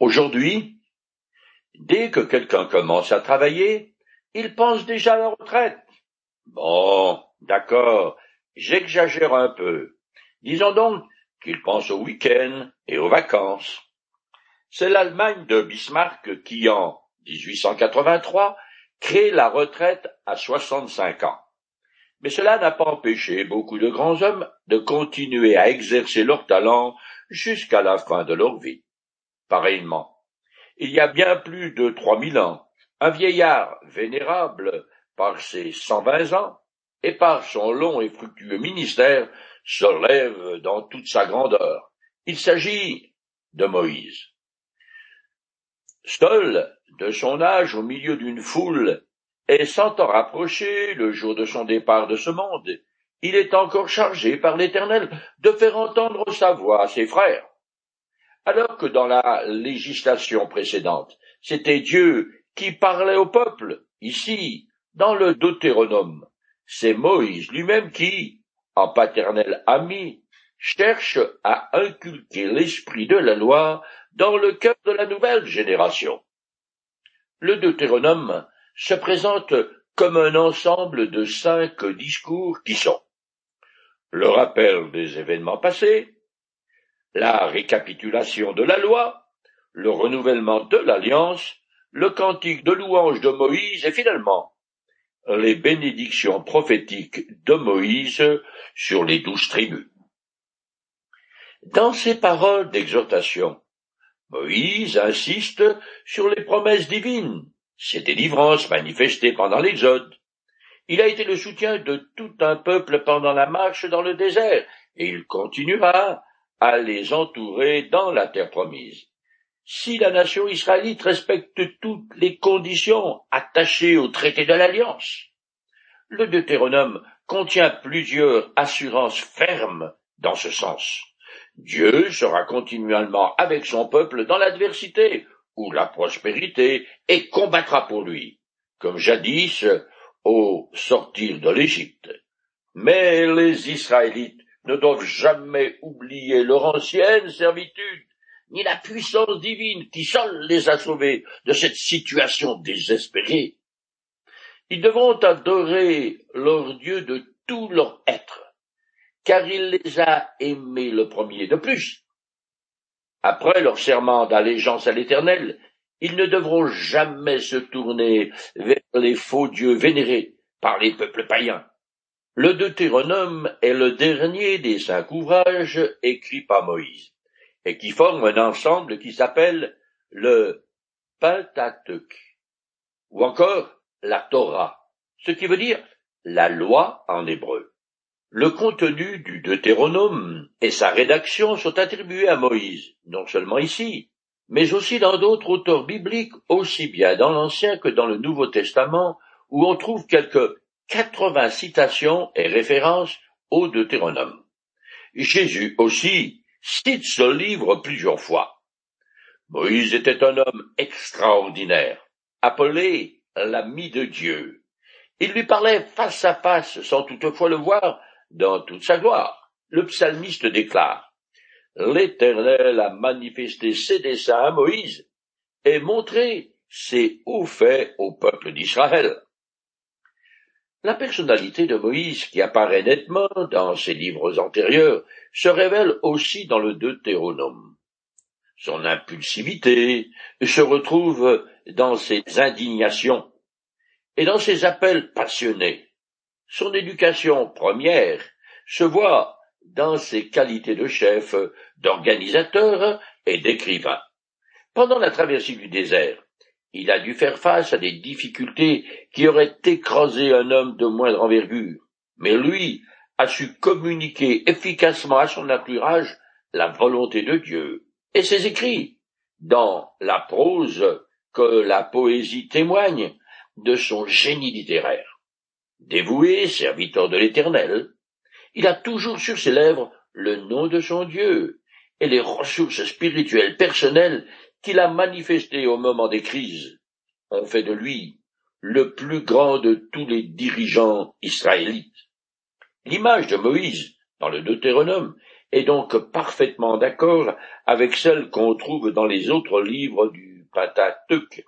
Aujourd'hui, dès que quelqu'un commence à travailler, il pense déjà à la retraite. Bon, d'accord, j'exagère un peu. Disons donc qu'il pense au week-end et aux vacances. C'est l'Allemagne de Bismarck qui, en 1883, crée la retraite à 65 ans. Mais cela n'a pas empêché beaucoup de grands hommes de continuer à exercer leur talent jusqu'à la fin de leur vie. Pareillement, il y a bien plus de trois mille ans, un vieillard vénérable par ses cent vingt ans et par son long et fructueux ministère se lève dans toute sa grandeur. Il s'agit de Moïse. Seul, de son âge au milieu d'une foule, et sentant rapprocher le jour de son départ de ce monde, il est encore chargé par l'Éternel de faire entendre sa voix à ses frères. Alors que dans la législation précédente, c'était Dieu qui parlait au peuple, ici, dans le Deutéronome, c'est Moïse lui-même qui, en paternel ami, cherche à inculquer l'esprit de la loi dans le cœur de la nouvelle génération. Le Deutéronome se présente comme un ensemble de cinq discours qui sont le rappel des événements passés, la récapitulation de la loi, le renouvellement de l'alliance, le cantique de louange de Moïse et finalement les bénédictions prophétiques de Moïse sur les douze tribus. Dans ces paroles d'exhortation, Moïse insiste sur les promesses divines, ces délivrances manifestées pendant l'Exode. Il a été le soutien de tout un peuple pendant la marche dans le désert, et il continuera à les entourer dans la terre promise. Si la nation israélite respecte toutes les conditions attachées au traité de l'Alliance, le Deutéronome contient plusieurs assurances fermes dans ce sens. Dieu sera continuellement avec son peuple dans l'adversité ou la prospérité et combattra pour lui, comme jadis au sortir de l'Égypte. Mais les Israélites ne doivent jamais oublier leur ancienne servitude, ni la puissance divine qui seule les a sauvés de cette situation désespérée. Ils devront adorer leur Dieu de tout leur être, car il les a aimés le premier. De plus, après leur serment d'allégeance à l'Éternel, ils ne devront jamais se tourner vers les faux dieux vénérés par les peuples païens. Le Deutéronome est le dernier des cinq ouvrages écrits par Moïse, et qui forment un ensemble qui s'appelle le Pentateuch, ou encore la Torah, ce qui veut dire la loi en hébreu. Le contenu du Deutéronome et sa rédaction sont attribués à Moïse, non seulement ici, mais aussi dans d'autres auteurs bibliques, aussi bien dans l'Ancien que dans le Nouveau Testament, où on trouve quelques 80 citations et références au Deutéronome. Jésus aussi cite ce livre plusieurs fois. Moïse était un homme extraordinaire, appelé l'ami de Dieu. Il lui parlait face à face sans toutefois le voir dans toute sa gloire. Le psalmiste déclare L'Éternel a manifesté ses desseins à Moïse et montré ses hauts faits au peuple d'Israël. La personnalité de Moïse, qui apparaît nettement dans ses livres antérieurs, se révèle aussi dans le Deutéronome. Son impulsivité se retrouve dans ses indignations et dans ses appels passionnés. Son éducation première se voit dans ses qualités de chef, d'organisateur et d'écrivain. Pendant la traversée du désert, il a dû faire face à des difficultés qui auraient écrasé un homme de moindre envergure, mais lui a su communiquer efficacement à son entourage la volonté de Dieu et ses écrits, dans la prose que la poésie témoigne de son génie littéraire. Dévoué, serviteur de l'Éternel, il a toujours sur ses lèvres le nom de son Dieu et les ressources spirituelles personnelles qu'il a manifestées au moment des crises ont fait de lui le plus grand de tous les dirigeants israélites. L'image de Moïse dans le Deutéronome est donc parfaitement d'accord avec celle qu'on trouve dans les autres livres du Pentateuque.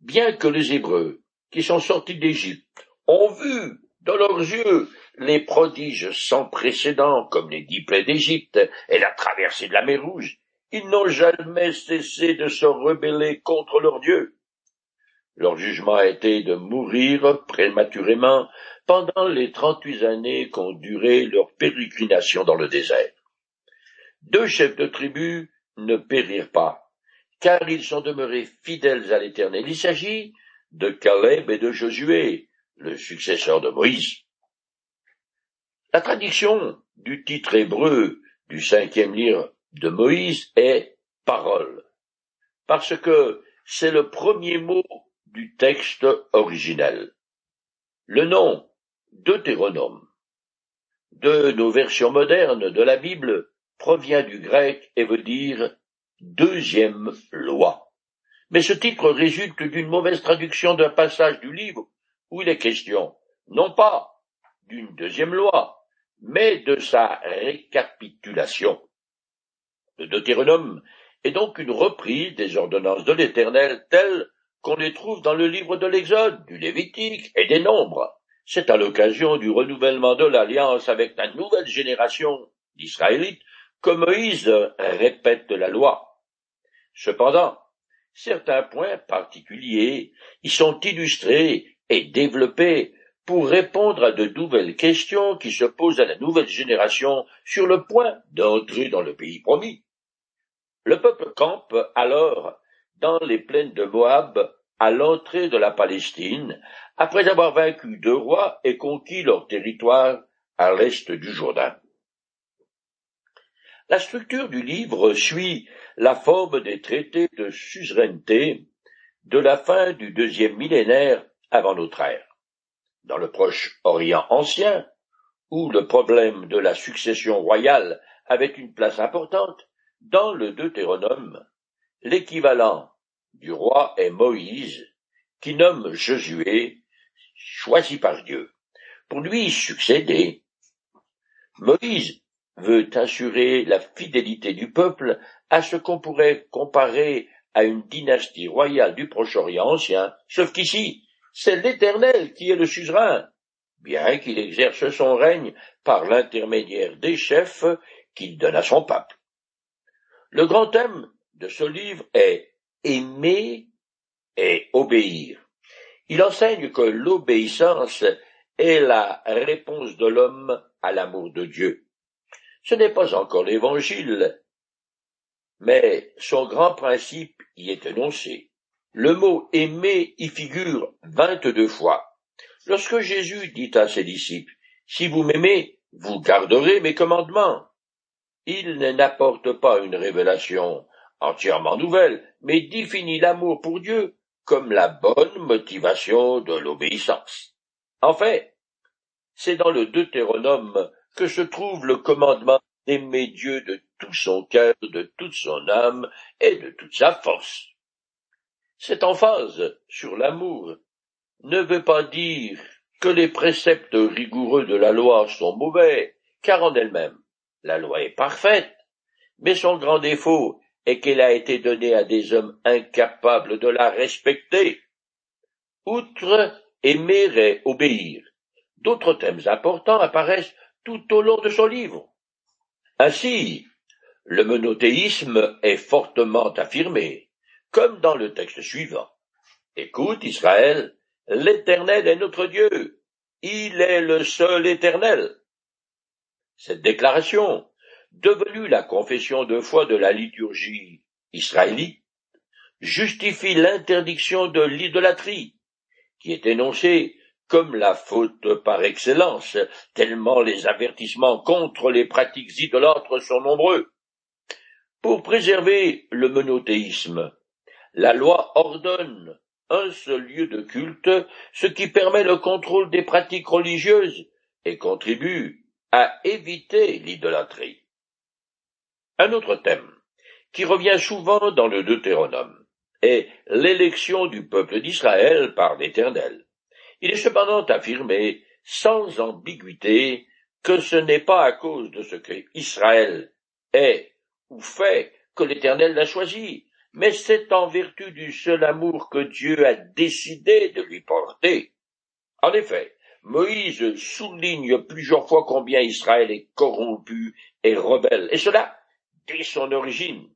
Bien que les Hébreux, qui sont sortis d'Égypte, ont vu dans leurs yeux les prodiges sans précédent comme les dix plaies d'Égypte et la traversée de la mer Rouge, ils n'ont jamais cessé de se rebeller contre leur Dieu. Leur jugement a été de mourir prématurément pendant les trente-huit années qu'ont duré leur pérégrination dans le désert. Deux chefs de tribu ne périrent pas, car ils sont demeurés fidèles à l'Éternel. Il s'agit de Caleb et de Josué, le successeur de Moïse. La traduction du titre hébreu du cinquième livre de Moïse est parole, parce que c'est le premier mot du texte originel. Le nom Deutéronome de nos versions modernes de la Bible provient du grec et veut dire deuxième loi. Mais ce titre résulte d'une mauvaise traduction d'un passage du livre où il est question, non pas d'une deuxième loi, mais de sa récapitulation. Le Deutéronome est donc une reprise des ordonnances de l'Éternel telles qu'on les trouve dans le livre de l'Exode, du Lévitique et des Nombres. C'est à l'occasion du renouvellement de l'alliance avec la nouvelle génération d'Israélites que Moïse répète la loi. Cependant, certains points particuliers y sont illustrés et développés pour répondre à de nouvelles questions qui se posent à la nouvelle génération sur le point d'entrer dans le pays promis. Le peuple campe alors dans les plaines de Moab à l'entrée de la Palestine, après avoir vaincu deux rois et conquis leur territoire à l'est du Jourdain. La structure du livre suit la forme des traités de suzeraineté de la fin du deuxième millénaire avant notre ère. Dans le Proche Orient ancien, où le problème de la succession royale avait une place importante, dans le Deutéronome, l'équivalent du roi est Moïse, qui nomme Josué, choisi par Dieu, pour lui succéder. Moïse veut assurer la fidélité du peuple à ce qu'on pourrait comparer à une dynastie royale du Proche-Orient ancien, sauf qu'ici, c'est l'Éternel qui est le suzerain, bien qu'il exerce son règne par l'intermédiaire des chefs qu'il donne à son pape. Le grand thème de ce livre est aimer et obéir. Il enseigne que l'obéissance est la réponse de l'homme à l'amour de Dieu. Ce n'est pas encore l'évangile, mais son grand principe y est énoncé. Le mot aimer y figure vingt-deux fois. Lorsque Jésus dit à ses disciples, Si vous m'aimez, vous garderez mes commandements. Il n'apporte pas une révélation entièrement nouvelle, mais définit l'amour pour Dieu comme la bonne motivation de l'obéissance. En fait, c'est dans le Deutéronome que se trouve le commandement d'aimer Dieu de tout son cœur, de toute son âme et de toute sa force. Cette emphase sur l'amour ne veut pas dire que les préceptes rigoureux de la loi sont mauvais, car en elle-même, la loi est parfaite, mais son grand défaut est qu'elle a été donnée à des hommes incapables de la respecter. Outre aimer et obéir, d'autres thèmes importants apparaissent tout au long de son livre. Ainsi, le monothéisme est fortement affirmé, comme dans le texte suivant. Écoute, Israël, l'Éternel est notre Dieu, il est le seul Éternel. Cette déclaration, devenue la confession de foi de la liturgie israélite, justifie l'interdiction de l'idolâtrie, qui est énoncée comme la faute par excellence, tellement les avertissements contre les pratiques idolâtres sont nombreux. Pour préserver le monothéisme, la loi ordonne un seul lieu de culte, ce qui permet le contrôle des pratiques religieuses et contribue à éviter l'idolâtrie. Un autre thème, qui revient souvent dans le Deutéronome, est l'élection du peuple d'Israël par l'Éternel. Il est cependant affirmé sans ambiguïté que ce n'est pas à cause de ce que Israël est ou fait que l'Éternel l'a choisi, mais c'est en vertu du seul amour que Dieu a décidé de lui porter. En effet, Moïse souligne plusieurs fois combien Israël est corrompu et rebelle, et cela dès son origine.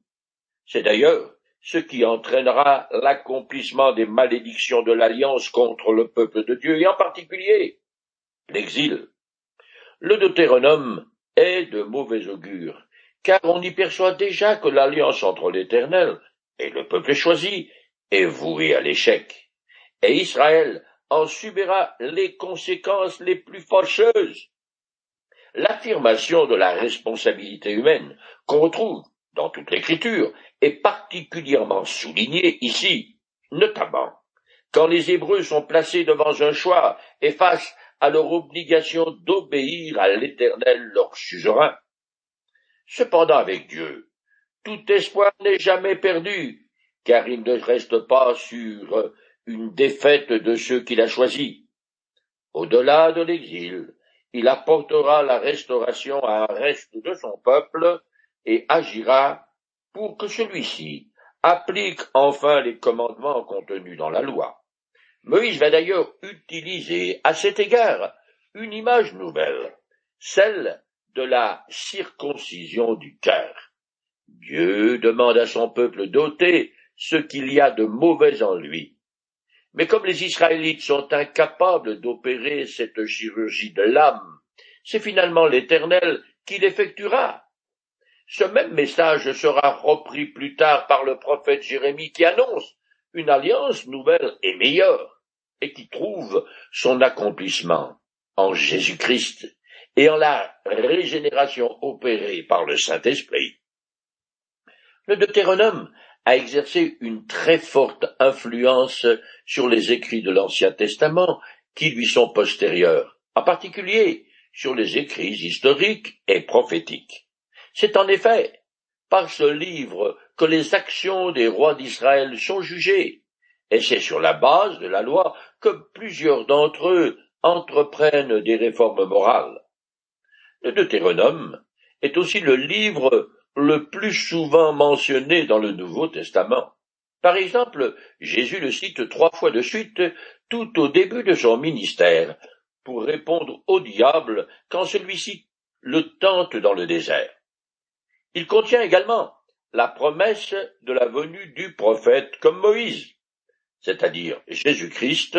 C'est d'ailleurs ce qui entraînera l'accomplissement des malédictions de l'alliance contre le peuple de Dieu, et en particulier l'exil. Le Deutéronome est de mauvais augure, car on y perçoit déjà que l'alliance entre l'Éternel et le peuple choisi est vouée à l'échec, et Israël en subira les conséquences les plus fâcheuses. L'affirmation de la responsabilité humaine qu'on retrouve dans toute l'écriture est particulièrement soulignée ici, notamment quand les Hébreux sont placés devant un choix et face à leur obligation d'obéir à l'Éternel leur suzerain. Cependant avec Dieu, tout espoir n'est jamais perdu, car il ne reste pas sur une défaite de ceux qu'il a choisis. Au-delà de l'exil, il apportera la restauration à un reste de son peuple et agira pour que celui-ci applique enfin les commandements contenus dans la loi. Moïse va d'ailleurs utiliser à cet égard une image nouvelle, celle de la circoncision du cœur. Dieu demande à son peuple d'ôter ce qu'il y a de mauvais en lui. Mais comme les Israélites sont incapables d'opérer cette chirurgie de l'âme, c'est finalement l'Éternel qui l'effectuera. Ce même message sera repris plus tard par le prophète Jérémie qui annonce une alliance nouvelle et meilleure, et qui trouve son accomplissement en Jésus-Christ et en la régénération opérée par le Saint-Esprit. Le Deutéronome a exercé une très forte influence sur les écrits de l'Ancien Testament qui lui sont postérieurs, en particulier sur les écrits historiques et prophétiques. C'est en effet par ce livre que les actions des rois d'Israël sont jugées, et c'est sur la base de la loi que plusieurs d'entre eux entreprennent des réformes morales. Le Deutéronome est aussi le livre le plus souvent mentionné dans le Nouveau Testament. Par exemple, Jésus le cite trois fois de suite tout au début de son ministère, pour répondre au diable quand celui-ci le tente dans le désert. Il contient également la promesse de la venue du prophète comme Moïse, c'est-à-dire Jésus-Christ,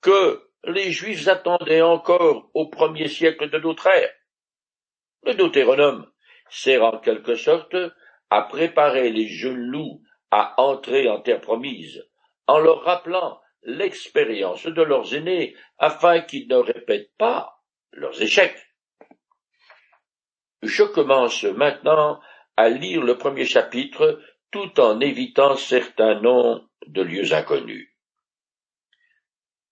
que les Juifs attendaient encore au premier siècle de notre ère. Le Deutéronome sert en quelque sorte à préparer les jeunes loups à entrer en terre promise, en leur rappelant l'expérience de leurs aînés afin qu'ils ne répètent pas leurs échecs. Je commence maintenant à lire le premier chapitre tout en évitant certains noms de lieux inconnus.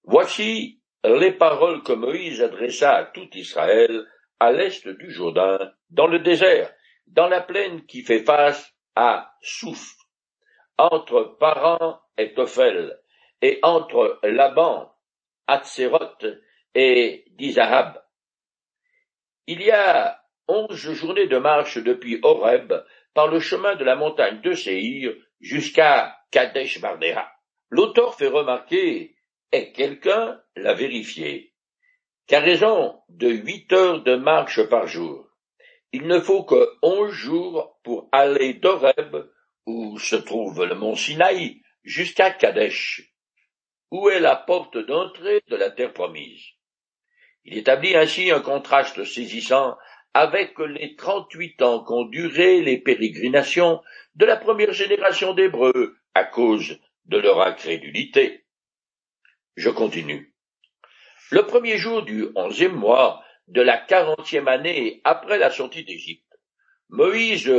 Voici les paroles que Moïse adressa à tout Israël à l'est du Jourdain, dans le désert, dans la plaine qui fait face à Souf, entre Paran et Tophel, et entre Laban, Hatzeroth et Dizahab. Il y a onze journées de marche depuis Horeb par le chemin de la montagne de Séhir jusqu'à Kadesh Barnea. L'auteur fait remarquer, et quelqu'un l'a vérifié, qu'à raison de huit heures de marche par jour, il ne faut que onze jours pour aller d'Horeb, où se trouve le mont Sinaï, jusqu'à Kadesh, où est la porte d'entrée de la terre promise? Il établit ainsi un contraste saisissant avec les trente-huit ans qu'ont duré les pérégrinations de la première génération d'Hébreux à cause de leur incrédulité. Je continue. Le premier jour du onzième mois de la quarantième année après la sortie d'Égypte, Moïse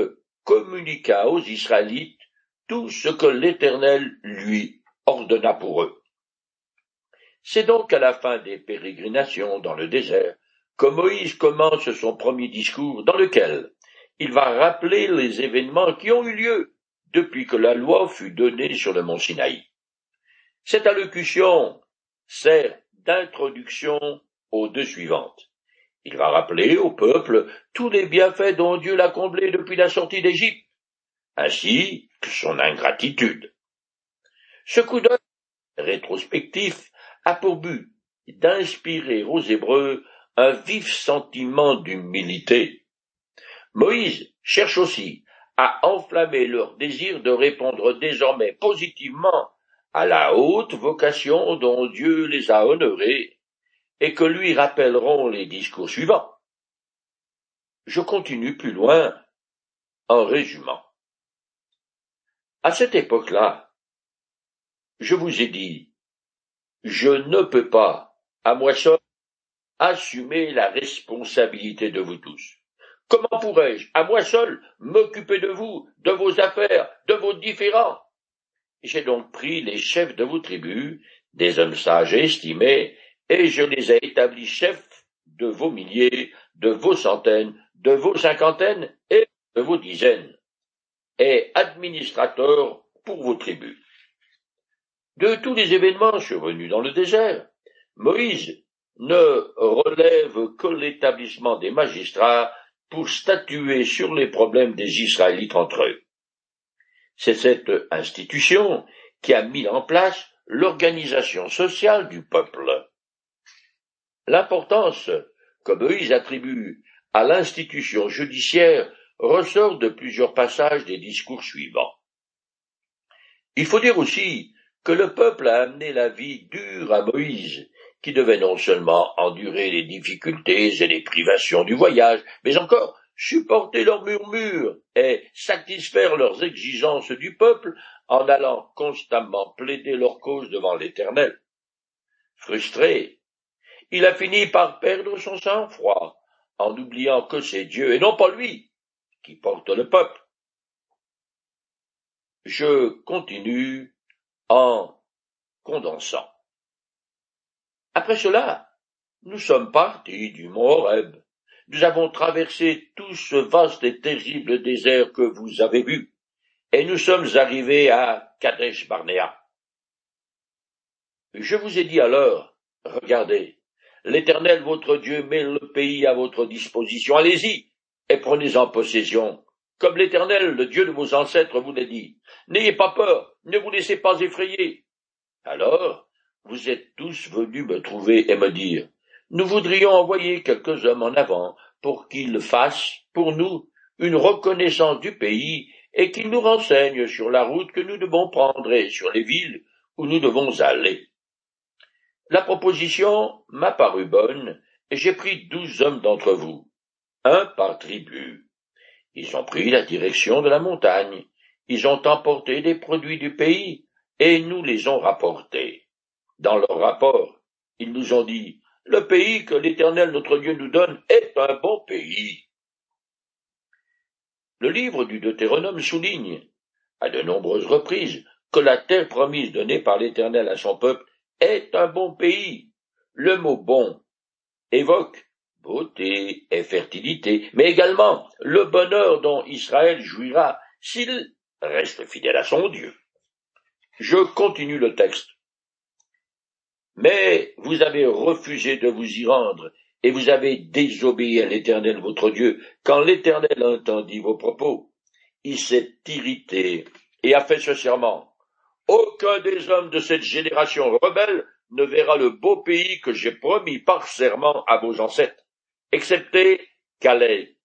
communiqua aux Israélites tout ce que l'Éternel lui ordonna pour eux. C'est donc à la fin des pérégrinations dans le désert que Moïse commence son premier discours dans lequel il va rappeler les événements qui ont eu lieu depuis que la loi fut donnée sur le mont Sinaï. Cette allocution sert d'introduction aux deux suivantes. Il va rappeler au peuple tous les bienfaits dont Dieu l'a comblé depuis la sortie d'Égypte, ainsi que son ingratitude. Ce coup d'œil rétrospectif a pour but d'inspirer aux Hébreux un vif sentiment d'humilité. Moïse cherche aussi à enflammer leur désir de répondre désormais positivement à la haute vocation dont Dieu les a honorés et que lui rappelleront les discours suivants. Je continue plus loin en résumant. À cette époque-là, je vous ai dit, je ne peux pas, à moi seul, assumer la responsabilité de vous tous. Comment pourrais-je, à moi seul, m'occuper de vous, de vos affaires, de vos différends? J'ai donc pris les chefs de vos tribus, des hommes sages et estimés, et je les ai établis chefs de vos milliers, de vos centaines, de vos cinquantaines et de vos dizaines, et administrateurs pour vos tribus. De tous les événements survenus dans le désert, Moïse ne relève que l'établissement des magistrats pour statuer sur les problèmes des Israélites entre eux. C'est cette institution qui a mis en place l'organisation sociale du peuple. L'importance que Moïse attribue à l'institution judiciaire ressort de plusieurs passages des discours suivants. Il faut dire aussi que le peuple a amené la vie dure à Moïse, qui devait non seulement endurer les difficultés et les privations du voyage, mais encore supporter leurs murmures et satisfaire leurs exigences du peuple en allant constamment plaider leur cause devant l'Éternel. Frustré, il a fini par perdre son sang-froid, en oubliant que c'est Dieu et non pas lui qui porte le peuple. Je continue en condensant. Après cela, nous sommes partis du mont Horeb. Nous avons traversé tout ce vaste et terrible désert que vous avez vu, et nous sommes arrivés à Kadesh Barnea. Je vous ai dit alors, regardez, L'Éternel votre Dieu met le pays à votre disposition. Allez-y et prenez-en possession. Comme l'Éternel, le Dieu de vos ancêtres, vous l'a dit. N'ayez pas peur, ne vous laissez pas effrayer. Alors, vous êtes tous venus me trouver et me dire, nous voudrions envoyer quelques hommes en avant pour qu'ils fassent, pour nous, une reconnaissance du pays et qu'ils nous renseignent sur la route que nous devons prendre et sur les villes où nous devons aller. La proposition m'a paru bonne, et j'ai pris douze hommes d'entre vous, un par tribu. Ils ont pris la direction de la montagne, ils ont emporté des produits du pays, et nous les ont rapportés. Dans leur rapport, ils nous ont dit, le pays que l'Éternel notre Dieu nous donne est un bon pays. Le livre du Deutéronome souligne, à de nombreuses reprises, que la terre promise donnée par l'Éternel à son peuple est un bon pays. Le mot bon évoque beauté et fertilité, mais également le bonheur dont Israël jouira s'il reste fidèle à son Dieu. Je continue le texte. Mais vous avez refusé de vous y rendre, et vous avez désobéi à l'Éternel votre Dieu. Quand l'Éternel entendit vos propos, il s'est irrité et a fait ce serment. Aucun des hommes de cette génération rebelle ne verra le beau pays que j'ai promis par serment à vos ancêtres, excepté Calais,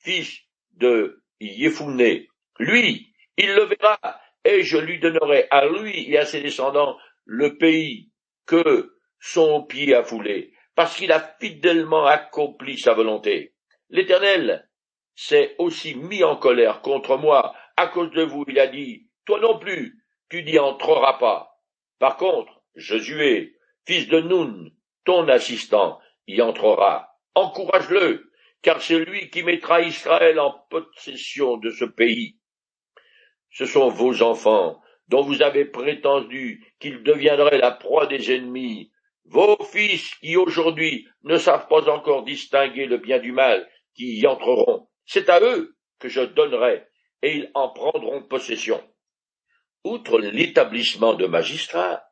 fils de Yefouné. Lui, il le verra, et je lui donnerai à lui et à ses descendants le pays que son pied a foulé, parce qu'il a fidèlement accompli sa volonté. L'Éternel s'est aussi mis en colère contre moi à cause de vous. Il a dit, toi non plus, tu n'y entreras pas. Par contre, Josué, fils de Nun, ton assistant, y entrera. Encourage-le, car c'est lui qui mettra Israël en possession de ce pays. Ce sont vos enfants, dont vous avez prétendu qu'ils deviendraient la proie des ennemis, vos fils qui aujourd'hui ne savent pas encore distinguer le bien du mal, qui y entreront. C'est à eux que je donnerai, et ils en prendront possession. Outre l'établissement de magistrats,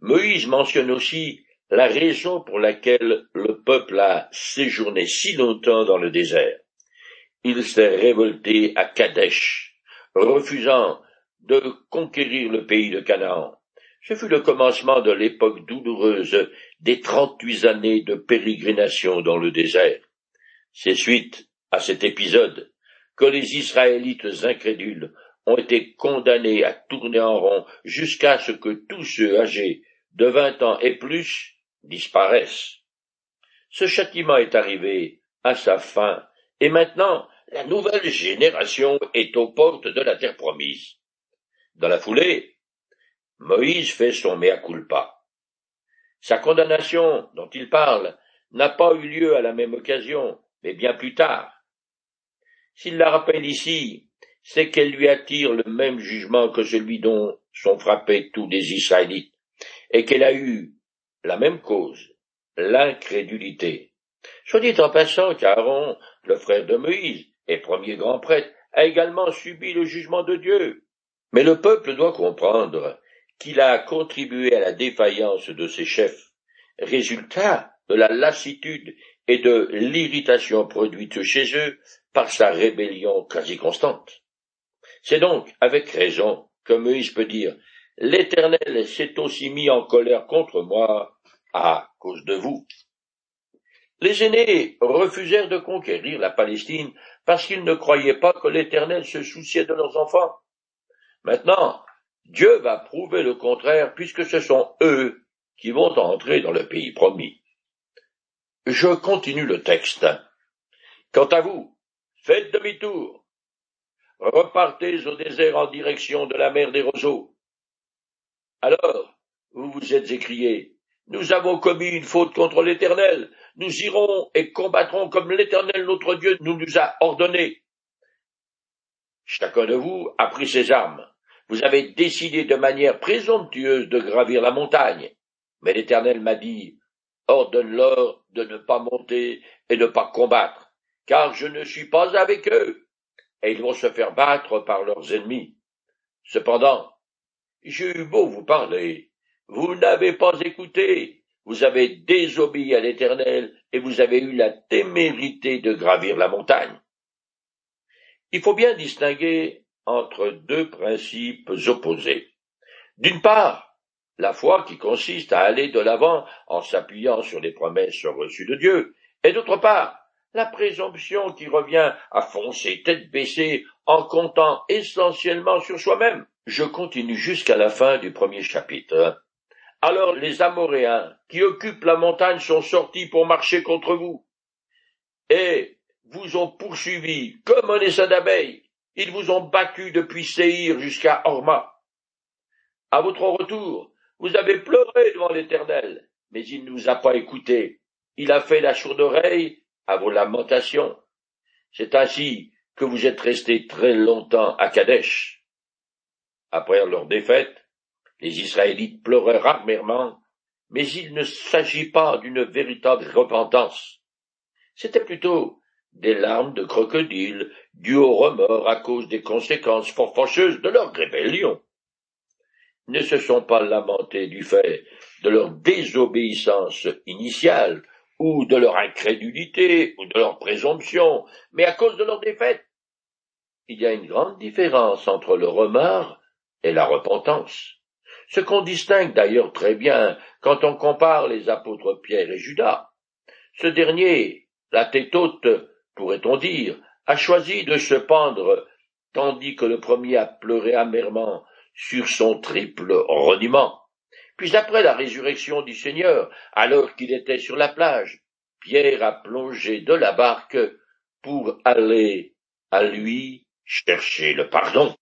Moïse mentionne aussi la raison pour laquelle le peuple a séjourné si longtemps dans le désert. Il s'est révolté à Kadesh, refusant de conquérir le pays de Canaan. Ce fut le commencement de l'époque douloureuse des trente-huit années de pérégrination dans le désert. C'est suite à cet épisode que les Israélites incrédules ont été condamnés à tourner en rond jusqu'à ce que tous ceux âgés de vingt ans et plus disparaissent. Ce châtiment est arrivé à sa fin, et maintenant la nouvelle génération est aux portes de la terre promise. Dans la foulée, Moïse fait son mea culpa. Sa condamnation dont il parle n'a pas eu lieu à la même occasion, mais bien plus tard. S'il la rappelle ici, c'est qu'elle lui attire le même jugement que celui dont sont frappés tous les Israélites, et qu'elle a eu la même cause, l'incrédulité. Soit dit en passant qu'Aaron, le frère de Moïse, et premier grand prêtre, a également subi le jugement de Dieu. Mais le peuple doit comprendre qu'il a contribué à la défaillance de ses chefs, résultat de la lassitude et de l'irritation produite chez eux par sa rébellion quasi constante. C'est donc avec raison que Moïse peut dire L'Éternel s'est aussi mis en colère contre moi à cause de vous. Les aînés refusèrent de conquérir la Palestine parce qu'ils ne croyaient pas que l'Éternel se souciait de leurs enfants. Maintenant, Dieu va prouver le contraire puisque ce sont eux qui vont entrer dans le pays promis. Je continue le texte. Quant à vous, faites demi-tour. Repartez au désert en direction de la mer des roseaux. Alors, vous vous êtes écriés, nous avons commis une faute contre l'Éternel, nous irons et combattrons comme l'Éternel notre Dieu nous nous a ordonné. Chacun de vous a pris ses armes. Vous avez décidé de manière présomptueuse de gravir la montagne. Mais l'Éternel m'a dit, ordonne-leur de ne pas monter et de ne pas combattre, car je ne suis pas avec eux, et ils vont se faire battre par leurs ennemis. Cependant, j'ai eu beau vous parler, vous n'avez pas écouté, vous avez désobéi à l'Éternel, et vous avez eu la témérité de gravir la montagne. Il faut bien distinguer entre deux principes opposés. D'une part, la foi qui consiste à aller de l'avant en s'appuyant sur les promesses reçues de Dieu, et d'autre part, la présomption qui revient à foncer tête baissée en comptant essentiellement sur soi-même. Je continue jusqu'à la fin du premier chapitre. Alors les Amoréens qui occupent la montagne sont sortis pour marcher contre vous, et vous ont poursuivi comme un essaim d'abeilles. Ils vous ont battu depuis Séhir jusqu'à Horma. À votre retour, vous avez pleuré devant l'Éternel, mais il ne vous a pas écouté. Il a fait la sourde oreille à vos lamentations. C'est ainsi que vous êtes restés très longtemps à Kadesh. Après leur défaite, les Israélites pleurèrent amèrement, mais il ne s'agit pas d'une véritable repentance. C'était plutôt des larmes de crocodile dues au remords à cause des conséquences fort fâcheuses de leur rébellion. Ne se sont pas lamentés du fait de leur désobéissance initiale, ou de leur incrédulité, ou de leur présomption, mais à cause de leur défaite. Il y a une grande différence entre le remords et la repentance ce qu'on distingue d'ailleurs très bien quand on compare les apôtres Pierre et Judas. Ce dernier, la tête haute, pourrait-on dire, a choisi de se pendre, tandis que le premier a pleuré amèrement sur son triple reniement. Puis après la résurrection du Seigneur, alors qu'il était sur la plage, Pierre a plongé de la barque pour aller à lui chercher le pardon.